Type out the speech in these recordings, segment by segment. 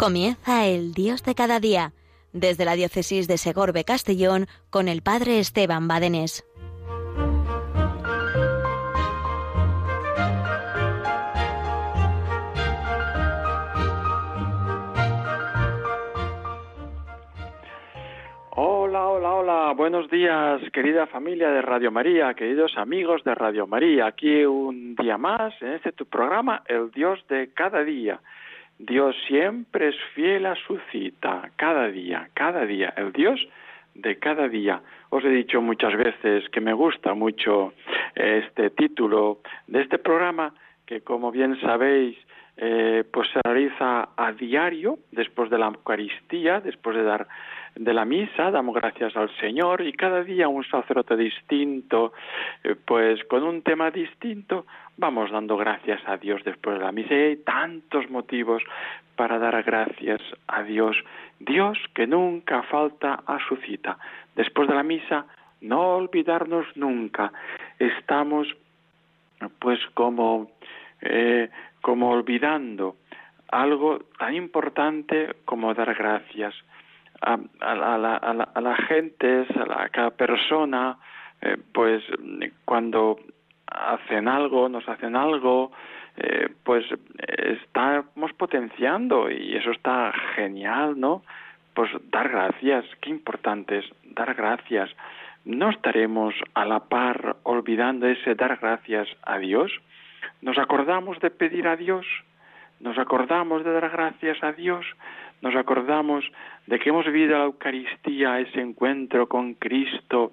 Comienza el Dios de cada día, desde la diócesis de Segorbe Castellón con el Padre Esteban Badenés. Hola, hola, hola, buenos días, querida familia de Radio María, queridos amigos de Radio María. Aquí un día más en este tu programa, El Dios de cada día. Dios siempre es fiel a su cita, cada día, cada día, el Dios de cada día. Os he dicho muchas veces que me gusta mucho este título de este programa, que como bien sabéis, eh, pues se realiza a diario, después de la Eucaristía, después de dar de la misa, damos gracias al Señor y cada día un sacerdote distinto, eh, pues con un tema distinto, vamos dando gracias a Dios después de la misa. Y hay tantos motivos para dar gracias a Dios. Dios que nunca falta a su cita. Después de la misa, no olvidarnos nunca. Estamos pues como, eh, como olvidando algo tan importante como dar gracias a, la, a, la, gente, a, cada persona, eh, pues cuando hacen algo, nos hacen algo, eh, pues estamos potenciando y eso está genial, ¿no? Pues dar gracias, qué importante es dar gracias. ¿No estaremos a la par olvidando ese dar gracias a Dios? ¿Nos acordamos de pedir a Dios? ¿Nos acordamos de dar gracias a Dios? nos acordamos de que hemos vivido la Eucaristía, ese encuentro con Cristo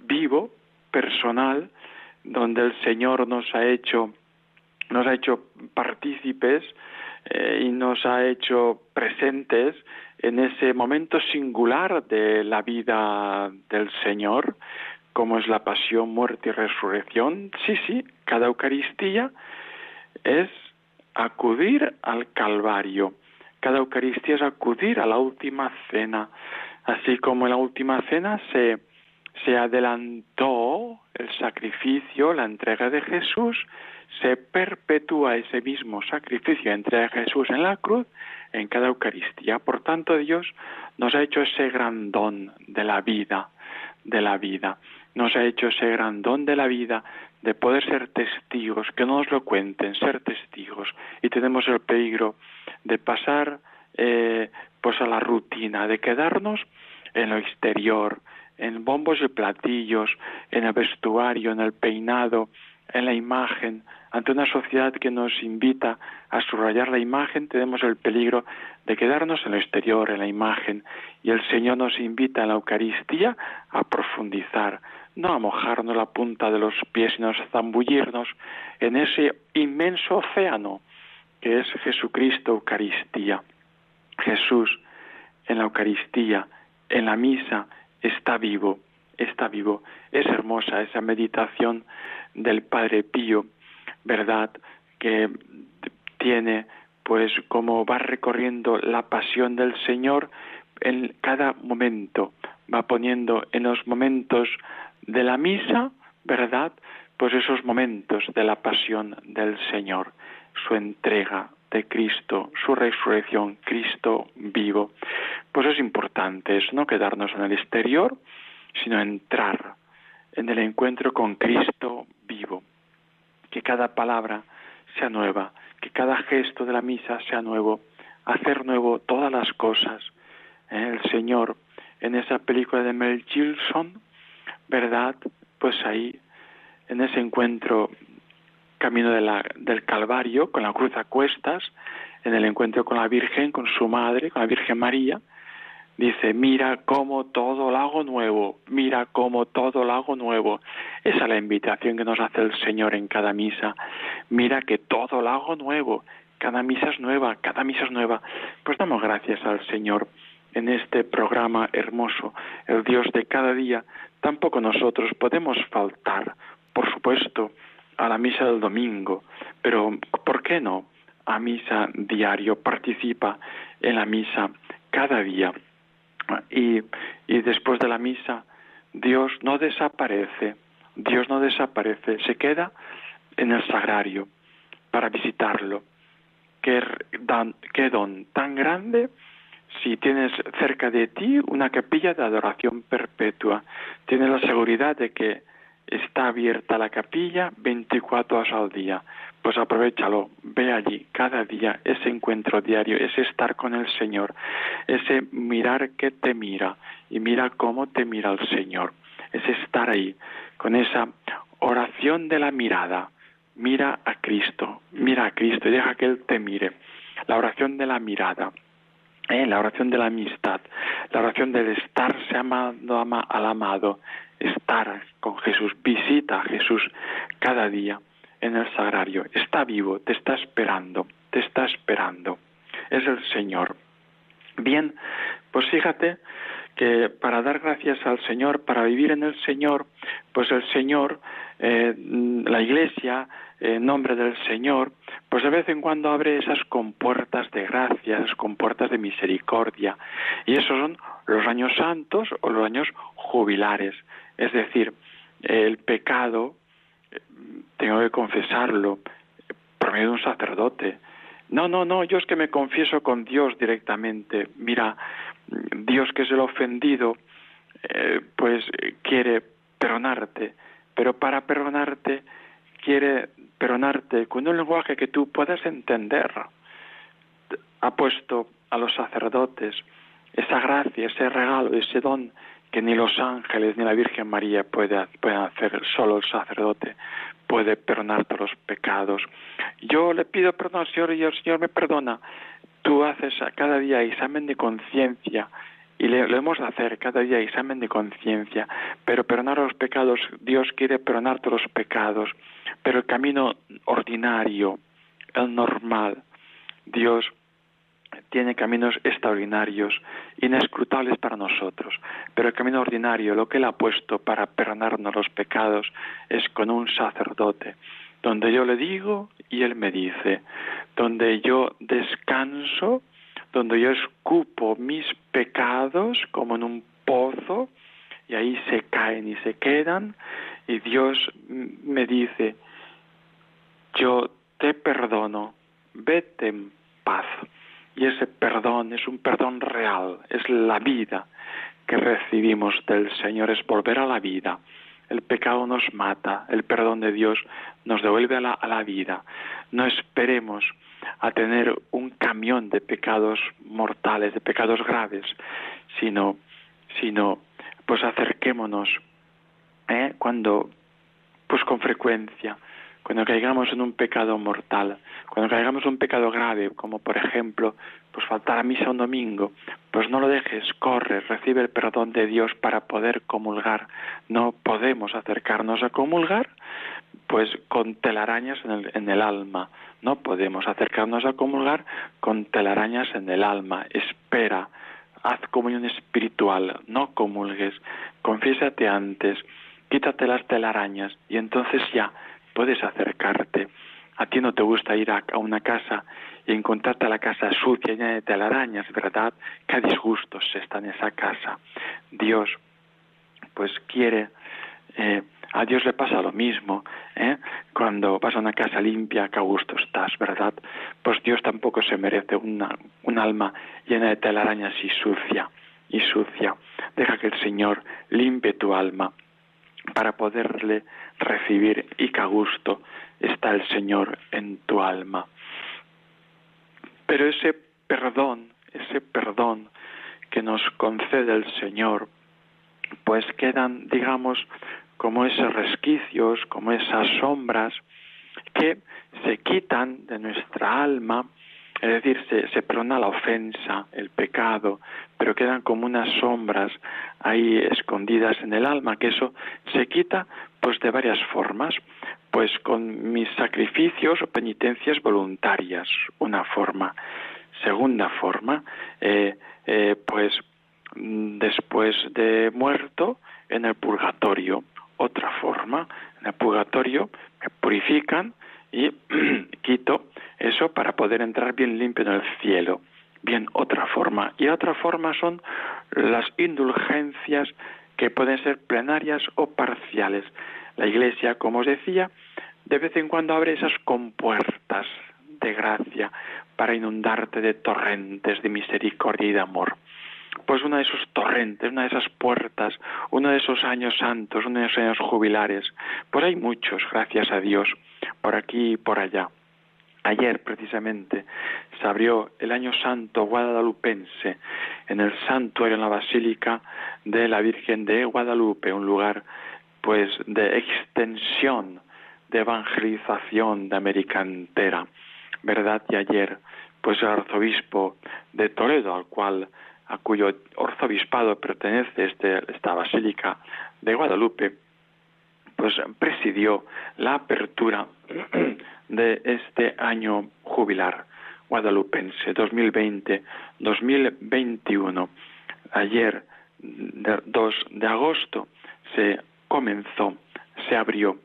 vivo, personal, donde el Señor nos ha hecho, nos ha hecho partícipes eh, y nos ha hecho presentes en ese momento singular de la vida del Señor, como es la pasión, muerte y resurrección. Sí, sí, cada Eucaristía es acudir al Calvario cada Eucaristía es acudir a la última cena, así como en la última cena se, se adelantó el sacrificio, la entrega de Jesús, se perpetúa ese mismo sacrificio, entrega de Jesús en la cruz, en cada Eucaristía. Por tanto, Dios nos ha hecho ese gran don de la vida, de la vida. Nos ha hecho ese gran don de la vida de poder ser testigos, que no nos lo cuenten, ser testigos. Y tenemos el peligro de pasar eh, pues a la rutina, de quedarnos en lo exterior, en bombos y platillos, en el vestuario, en el peinado, en la imagen. Ante una sociedad que nos invita a subrayar la imagen, tenemos el peligro de quedarnos en lo exterior, en la imagen, y el Señor nos invita en la Eucaristía a profundizar, no a mojarnos la punta de los pies, sino a zambullirnos en ese inmenso océano que es Jesucristo Eucaristía. Jesús en la Eucaristía, en la misa, está vivo, está vivo. Es hermosa esa meditación del Padre Pío, ¿verdad? Que tiene, pues, como va recorriendo la pasión del Señor en cada momento, va poniendo en los momentos de la misa, ¿verdad? Pues esos momentos de la pasión del Señor, su entrega de Cristo, su resurrección, Cristo vivo. Pues es importante eso, no quedarnos en el exterior, sino entrar en el encuentro con Cristo vivo. Que cada palabra sea nueva, que cada gesto de la misa sea nuevo, hacer nuevo todas las cosas. El Señor, en esa película de Mel Gibson, ¿verdad? Pues ahí, en ese encuentro camino de la, del Calvario, con la cruz a cuestas, en el encuentro con la Virgen, con su madre, con la Virgen María, dice, mira cómo todo lo hago nuevo, mira cómo todo lo hago nuevo. Esa es la invitación que nos hace el Señor en cada misa. Mira que todo lo hago nuevo, cada misa es nueva, cada misa es nueva. Pues damos gracias al Señor en este programa hermoso, el Dios de cada día, tampoco nosotros podemos faltar, por supuesto, a la misa del domingo, pero ¿por qué no? A misa diario, participa en la misa cada día. Y, y después de la misa, Dios no desaparece, Dios no desaparece, se queda en el sagrario para visitarlo. qué, qué don tan grande si tienes cerca de ti una capilla de adoración perpetua. Tienes la seguridad de que está abierta la capilla 24 horas al día. Pues aprovechalo, ve allí cada día ese encuentro diario, ese estar con el Señor, ese mirar que te mira y mira cómo te mira el Señor, ese estar ahí con esa oración de la mirada. Mira a Cristo, mira a Cristo y deja que Él te mire. La oración de la mirada. ¿Eh? la oración de la amistad, la oración del estarse amando al amado, estar con Jesús, visita a Jesús cada día en el sagrario, está vivo, te está esperando, te está esperando, es el Señor. Bien, pues fíjate que para dar gracias al Señor, para vivir en el Señor, pues el Señor, eh, la Iglesia, en nombre del Señor, pues de vez en cuando abre esas compuertas de gracia, esas compuertas de misericordia. Y esos son los años santos o los años jubilares. Es decir, el pecado, tengo que confesarlo, por medio de un sacerdote. No, no, no, yo es que me confieso con Dios directamente. Mira, Dios que es el ofendido, eh, pues quiere perdonarte, pero para perdonarte quiere perdonarte con un lenguaje que tú puedas entender. Ha puesto a los sacerdotes esa gracia, ese regalo, ese don que ni los ángeles ni la Virgen María puede, pueden hacer, solo el sacerdote puede perdonarte los pecados. Yo le pido perdón al Señor y el Señor me perdona. Tú haces cada día examen de conciencia y le, lo hemos de hacer cada día examen de conciencia, pero perdonar los pecados, Dios quiere perdonarte los pecados, pero el camino ordinario, el normal, Dios tiene caminos extraordinarios, inescrutables para nosotros, pero el camino ordinario, lo que Él ha puesto para perdonarnos los pecados, es con un sacerdote, donde yo le digo y Él me dice, donde yo descanso, donde yo escupo mis pecados como en un pozo, y ahí se caen y se quedan, y Dios me dice, yo te perdono, vete en paz. Y ese perdón es un perdón real, es la vida que recibimos del Señor, es volver a la vida. El pecado nos mata, el perdón de Dios nos devuelve a la, a la vida. No esperemos a tener un camión de pecados mortales, de pecados graves, sino, sino pues acerquémonos ¿eh? cuando, pues con frecuencia, cuando caigamos en un pecado mortal, cuando caigamos en un pecado grave, como por ejemplo, pues faltar a misa un domingo, pues no lo dejes, corre, recibe el perdón de Dios para poder comulgar. No podemos acercarnos a comulgar, pues con telarañas en el, en el alma. No podemos acercarnos a comulgar con telarañas en el alma. Espera, haz comunión espiritual, no comulgues, confiésate antes, quítate las telarañas y entonces ya puedes acercarte. A ti no te gusta ir a, una casa y encontrarte la casa sucia, llena de telarañas, ¿verdad? Qué disgustos está en esa casa. Dios, pues quiere, eh, a Dios le pasa lo mismo, ¿eh? Cuando vas a una casa limpia, qué gusto estás, ¿verdad? Pues Dios tampoco se merece una, un alma llena de telarañas y sucia, y sucia. Deja que el Señor limpie tu alma para poderle recibir y que a gusto está el Señor en tu alma. Pero ese perdón, ese perdón que nos concede el Señor, pues quedan, digamos, como esos resquicios, como esas sombras que se quitan de nuestra alma es decir, se, se perdona la ofensa, el pecado, pero quedan como unas sombras ahí escondidas en el alma, que eso se quita pues de varias formas, pues con mis sacrificios o penitencias voluntarias, una forma. Segunda forma, eh, eh, pues después de muerto en el purgatorio. Otra forma, en el purgatorio me purifican y quito eso para poder entrar bien limpio en el cielo. Bien, otra forma. Y otra forma son las indulgencias que pueden ser plenarias o parciales. La Iglesia, como os decía, de vez en cuando abre esas compuertas de gracia para inundarte de torrentes de misericordia y de amor. Pues uno de esos torrentes, una de esas puertas, uno de esos años santos, uno de esos años jubilares, pues hay muchos, gracias a Dios, por aquí y por allá. Ayer precisamente se abrió el año santo guadalupense en el santuario en la Basílica de la Virgen de Guadalupe, un lugar pues de extensión, de evangelización de América entera. ¿Verdad? Y ayer pues el arzobispo de Toledo, al cual a cuyo arzobispado pertenece este, esta basílica de Guadalupe, pues presidió la apertura de este año jubilar guadalupense 2020-2021. Ayer, 2 de agosto, se comenzó, se abrió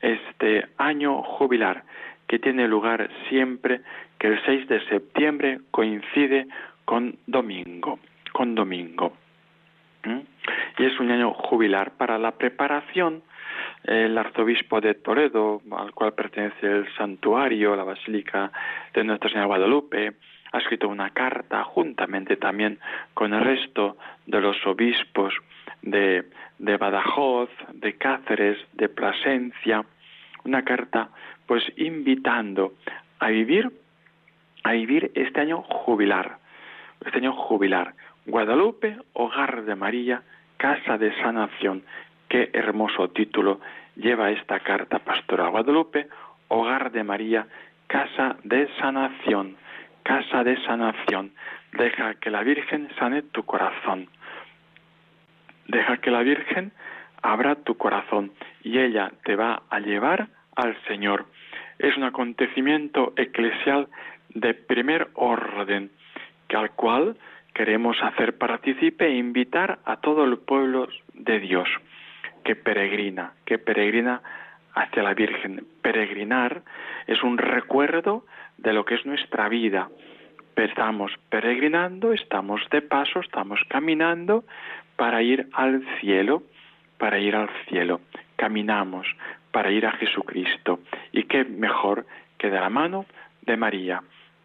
este año jubilar que tiene lugar siempre que el 6 de septiembre coincide con domingo, con domingo. ¿Mm? Y es un año jubilar para la preparación el arzobispo de Toledo, al cual pertenece el santuario, la Basílica de Nuestra Señora Guadalupe, ha escrito una carta juntamente también con el resto de los obispos de, de Badajoz, de Cáceres, de Plasencia, una carta pues invitando a vivir, a vivir este año jubilar, este año jubilar. Guadalupe, hogar de María, casa de sanación. Qué hermoso título lleva esta carta pastoral. Guadalupe, hogar de María, casa de sanación, casa de sanación. Deja que la Virgen sane tu corazón. Deja que la Virgen abra tu corazón y ella te va a llevar al Señor. Es un acontecimiento eclesial de primer orden, que al cual queremos hacer partícipe e invitar a todo el pueblo de Dios que peregrina, que peregrina hacia la Virgen. Peregrinar es un recuerdo de lo que es nuestra vida. Estamos peregrinando, estamos de paso, estamos caminando para ir al cielo, para ir al cielo. Caminamos para ir a Jesucristo. Y qué mejor que de la mano de María.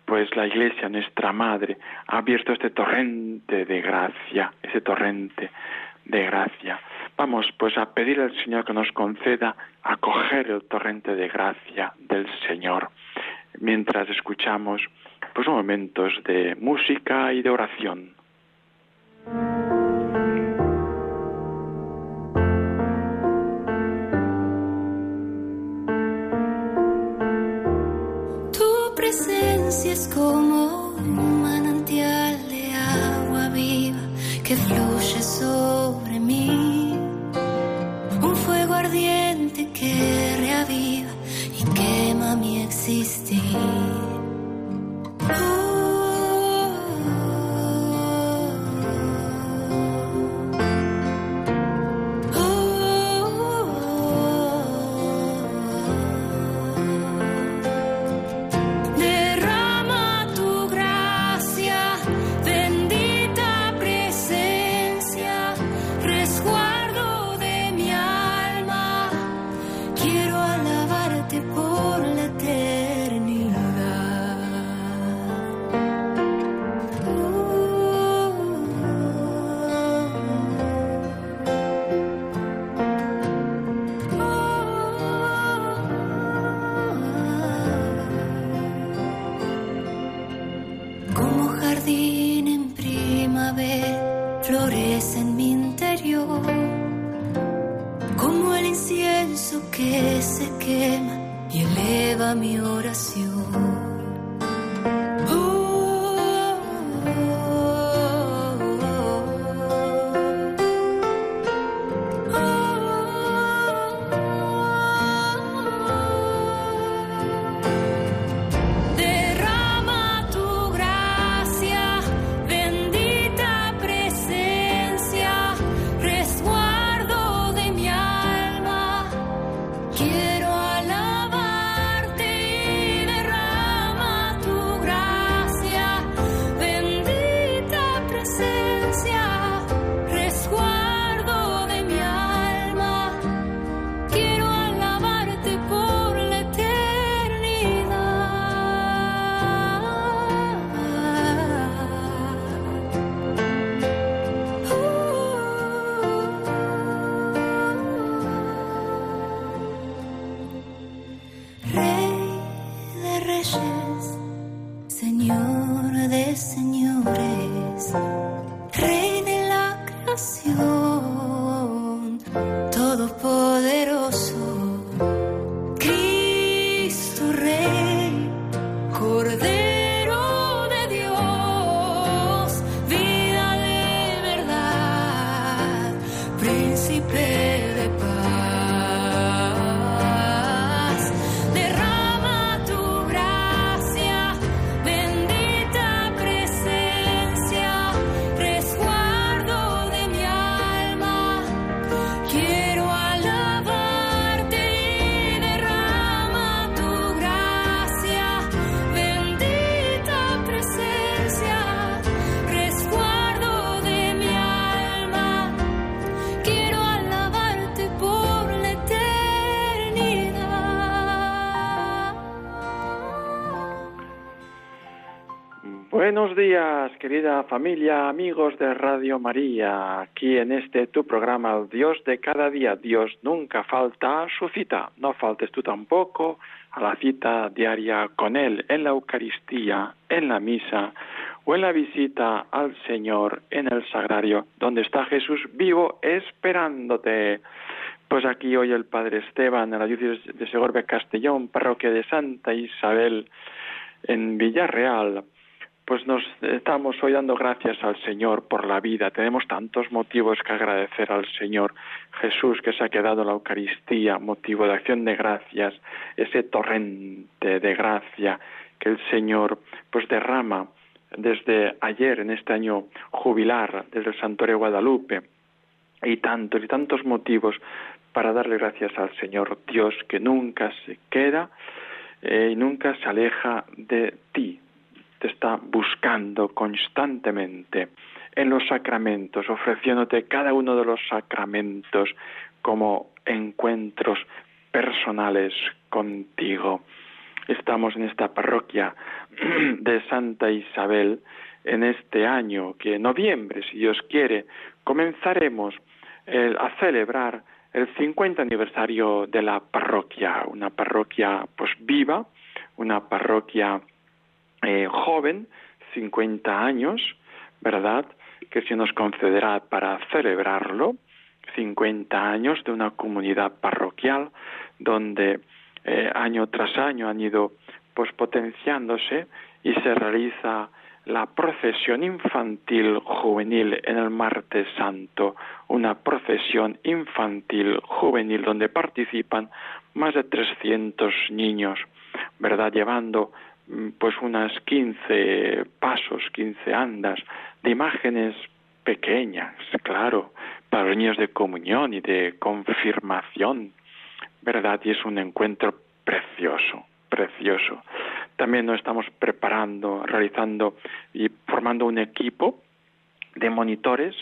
Pues la Iglesia, nuestra Madre, ha abierto este torrente de gracia, ese torrente de gracia. Vamos pues a pedir al Señor que nos conceda acoger el torrente de gracia del Señor mientras escuchamos pues momentos de música y de oración. Presencia es como un manantial de agua viva que fluye sobre mí que reaviva y quema mi existir. Días, querida familia, amigos de Radio María. Aquí en este tu programa, el Dios de cada día. Dios nunca falta su cita. No faltes tú tampoco a la cita diaria con Él en la Eucaristía, en la misa o en la visita al Señor en el sagrario, donde está Jesús vivo esperándote. Pues aquí hoy el Padre Esteban, en la de Segorbe Castellón, parroquia de Santa Isabel, en Villarreal pues nos estamos hoy dando gracias al Señor por la vida. Tenemos tantos motivos que agradecer al Señor Jesús que se ha quedado en la Eucaristía, motivo de acción de gracias, ese torrente de gracia que el Señor pues derrama desde ayer en este año jubilar desde el Santuario Guadalupe. Y tantos y tantos motivos para darle gracias al Señor. Dios que nunca se queda eh, y nunca se aleja de ti, está buscando constantemente en los sacramentos, ofreciéndote cada uno de los sacramentos como encuentros personales contigo. Estamos en esta parroquia de Santa Isabel en este año que en noviembre, si Dios quiere, comenzaremos a celebrar el 50 aniversario de la parroquia, una parroquia pues viva, una parroquia eh, joven, 50 años, ¿verdad? Que se nos concederá para celebrarlo, 50 años de una comunidad parroquial donde eh, año tras año han ido pues potenciándose y se realiza la procesión infantil juvenil en el martes santo, una procesión infantil juvenil donde participan más de 300 niños, ¿verdad? Llevando pues unas 15 pasos, 15 andas de imágenes pequeñas, claro, para los niños de comunión y de confirmación, ¿verdad? Y es un encuentro precioso, precioso. También nos estamos preparando, realizando y formando un equipo de monitores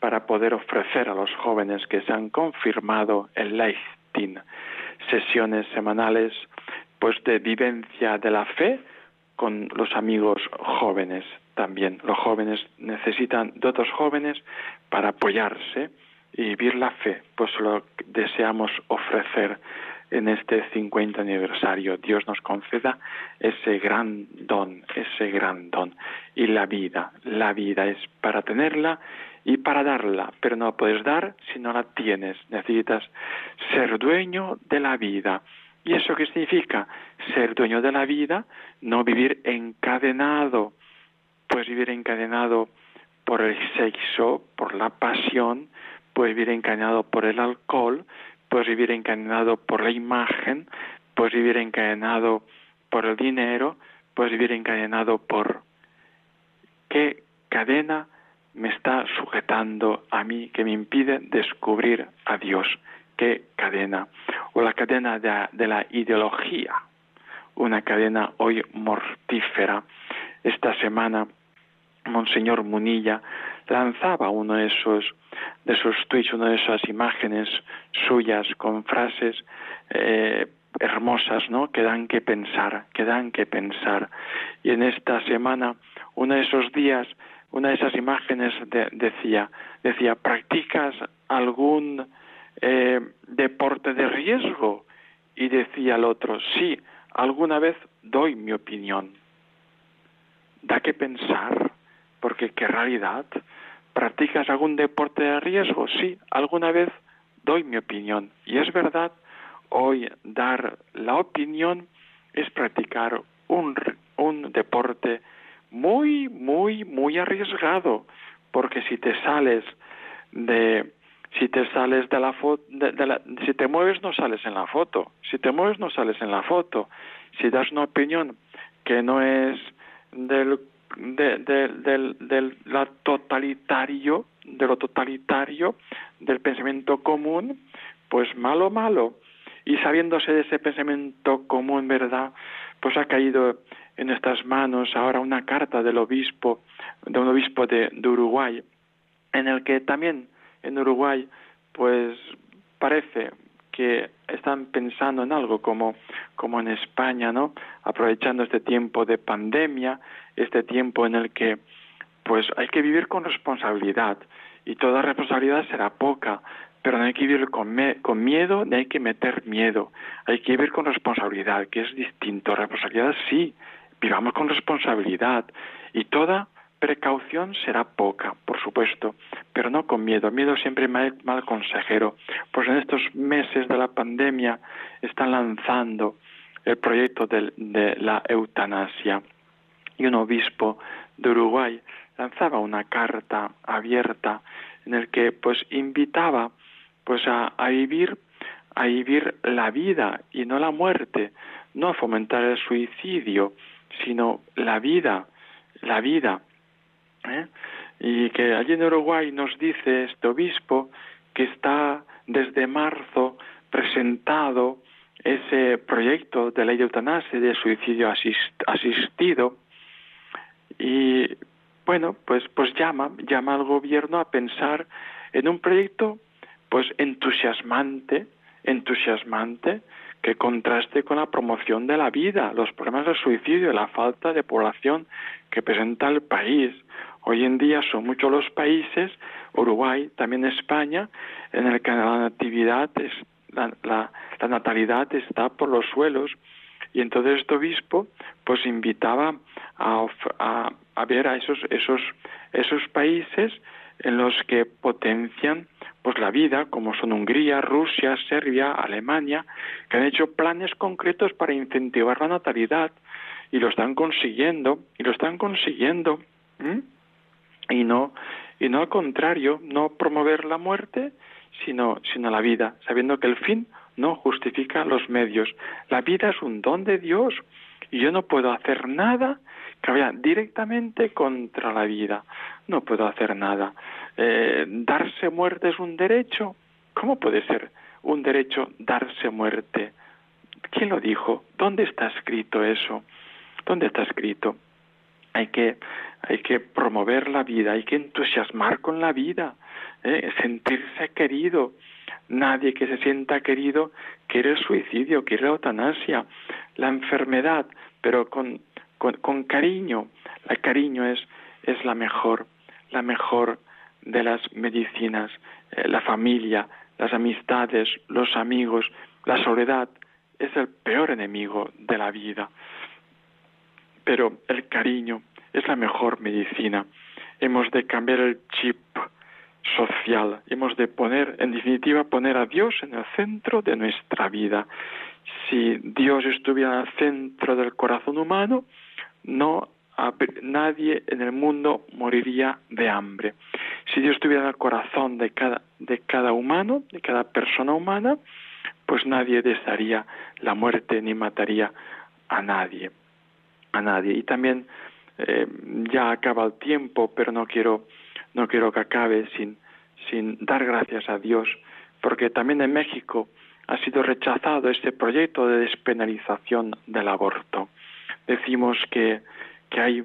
para poder ofrecer a los jóvenes que se han confirmado el Leichtin sesiones semanales pues de vivencia de la fe con los amigos jóvenes también. Los jóvenes necesitan de otros jóvenes para apoyarse y vivir la fe, pues lo deseamos ofrecer en este 50 aniversario. Dios nos conceda ese gran don, ese gran don. Y la vida, la vida es para tenerla y para darla, pero no la puedes dar si no la tienes. Necesitas ser dueño de la vida ¿Y eso qué significa? Ser dueño de la vida, no vivir encadenado. Puedes vivir encadenado por el sexo, por la pasión, puedes vivir encadenado por el alcohol, puedes vivir encadenado por la imagen, puedes vivir encadenado por el dinero, puedes vivir encadenado por qué cadena me está sujetando a mí que me impide descubrir a Dios qué cadena, o la cadena de, la ideología, una cadena hoy mortífera. Esta semana, Monseñor Munilla lanzaba uno de esos de esos tweets, una de esas imágenes suyas con frases eh, hermosas, ¿no? Que dan que pensar, que dan que pensar. Y en esta semana, uno de esos días, una de esas imágenes decía, decía, ¿practicas algún eh, deporte de riesgo. Y decía el otro, sí, alguna vez doy mi opinión. Da que pensar, porque qué realidad. ¿Practicas algún deporte de riesgo? Sí, alguna vez doy mi opinión. Y es verdad, hoy dar la opinión es practicar un, un deporte muy, muy, muy arriesgado, porque si te sales de si te sales de la foto, si te mueves no sales en la foto, si te mueves no sales en la foto, si das una opinión que no es del de, del, del totalitario, de lo totalitario, del pensamiento común, pues malo, malo. Y sabiéndose de ese pensamiento común, ¿verdad? Pues ha caído en nuestras manos ahora una carta del obispo, de un obispo de Uruguay, en el que también en Uruguay, pues parece que están pensando en algo como, como en España, ¿no? Aprovechando este tiempo de pandemia, este tiempo en el que pues hay que vivir con responsabilidad y toda responsabilidad será poca, pero no hay que vivir con, con miedo ni hay que meter miedo, hay que vivir con responsabilidad, que es distinto. Responsabilidad sí, vivamos con responsabilidad y toda precaución será poca, por supuesto, pero no con miedo. Miedo siempre mal, mal consejero. Pues en estos meses de la pandemia están lanzando el proyecto de, de la eutanasia. Y un obispo de Uruguay lanzaba una carta abierta en el que pues invitaba pues a, a vivir a vivir la vida y no la muerte, no a fomentar el suicidio, sino la vida, la vida ¿eh? Y que allí en Uruguay nos dice este obispo que está desde marzo presentado ese proyecto de ley de eutanasia de suicidio asistido y bueno pues pues llama llama al gobierno a pensar en un proyecto pues entusiasmante entusiasmante que contraste con la promoción de la vida, los problemas del suicidio, la falta de población que presenta el país, Hoy en día son muchos los países, Uruguay, también España, en el que la natividad es, la, natalidad está por los suelos. Y entonces este obispo pues invitaba a, a, ver a esos esos esos países en los que potencian pues la vida como son Hungría, Rusia, Serbia, Alemania que han hecho planes concretos para incentivar la natalidad y lo están consiguiendo y lo están consiguiendo y no y no al contrario, no promover la muerte, sino sino la vida, sabiendo que el fin no justifica los medios. La vida es un don de Dios y yo no puedo hacer nada que vaya directamente contra la vida. No puedo hacer nada. Eh, darse muerte es un derecho. ¿Cómo puede ser un derecho darse muerte? ¿Quién lo dijo? ¿Dónde está escrito eso? ¿Dónde está escrito? Hay que hay que promover la vida, hay que entusiasmar con la vida, ¿eh? sentirse querido. Nadie que se sienta querido quiere el suicidio, quiere la eutanasia, la enfermedad, pero con, con, cariño. El cariño es, es la mejor, la mejor de las medicinas. Eh, la familia, las amistades, los amigos, la soledad es el peor enemigo de la vida. Pero el cariño, es la mejor medicina. Hemos de cambiar el chip social, hemos de poner, en definitiva, poner a Dios en el centro de nuestra vida. Si Dios estuviera en el centro del corazón humano, no nadie en el mundo moriría de hambre. Si Dios estuviera en el corazón de cada, de cada humano, de cada persona humana, pues nadie desearía la muerte ni mataría a nadie. A nadie. Y también eh, ya acaba el tiempo, pero no quiero, no quiero que acabe sin, sin dar gracias a Dios, porque también en México ha sido rechazado este proyecto de despenalización del aborto. Decimos que, que hay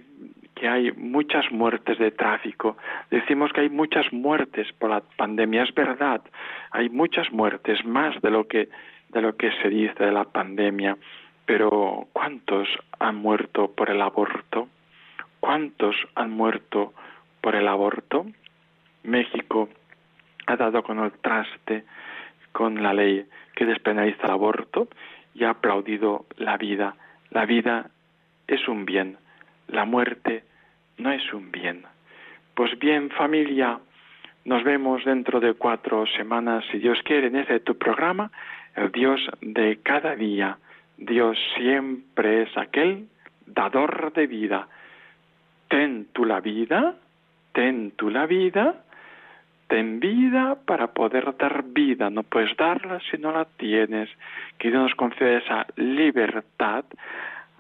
que hay muchas muertes de tráfico, decimos que hay muchas muertes por la pandemia, es verdad, hay muchas muertes, más de lo que de lo que se dice de la pandemia, pero ¿cuántos han muerto por el aborto? ¿Cuántos han muerto por el aborto? México ha dado con el traste con la ley que despenaliza el aborto y ha aplaudido la vida. La vida es un bien, la muerte no es un bien. Pues bien, familia, nos vemos dentro de cuatro semanas, si Dios quiere, en ese tu programa, el Dios de cada día. Dios siempre es aquel dador de vida. Ten tú la vida, ten tú la vida, ten vida para poder dar vida. No puedes darla si no la tienes. Que Dios nos conceda esa libertad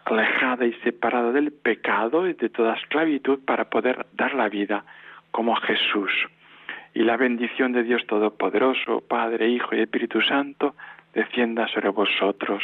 alejada y separada del pecado y de toda esclavitud para poder dar la vida como Jesús. Y la bendición de Dios Todopoderoso, Padre, Hijo y Espíritu Santo, descienda sobre vosotros.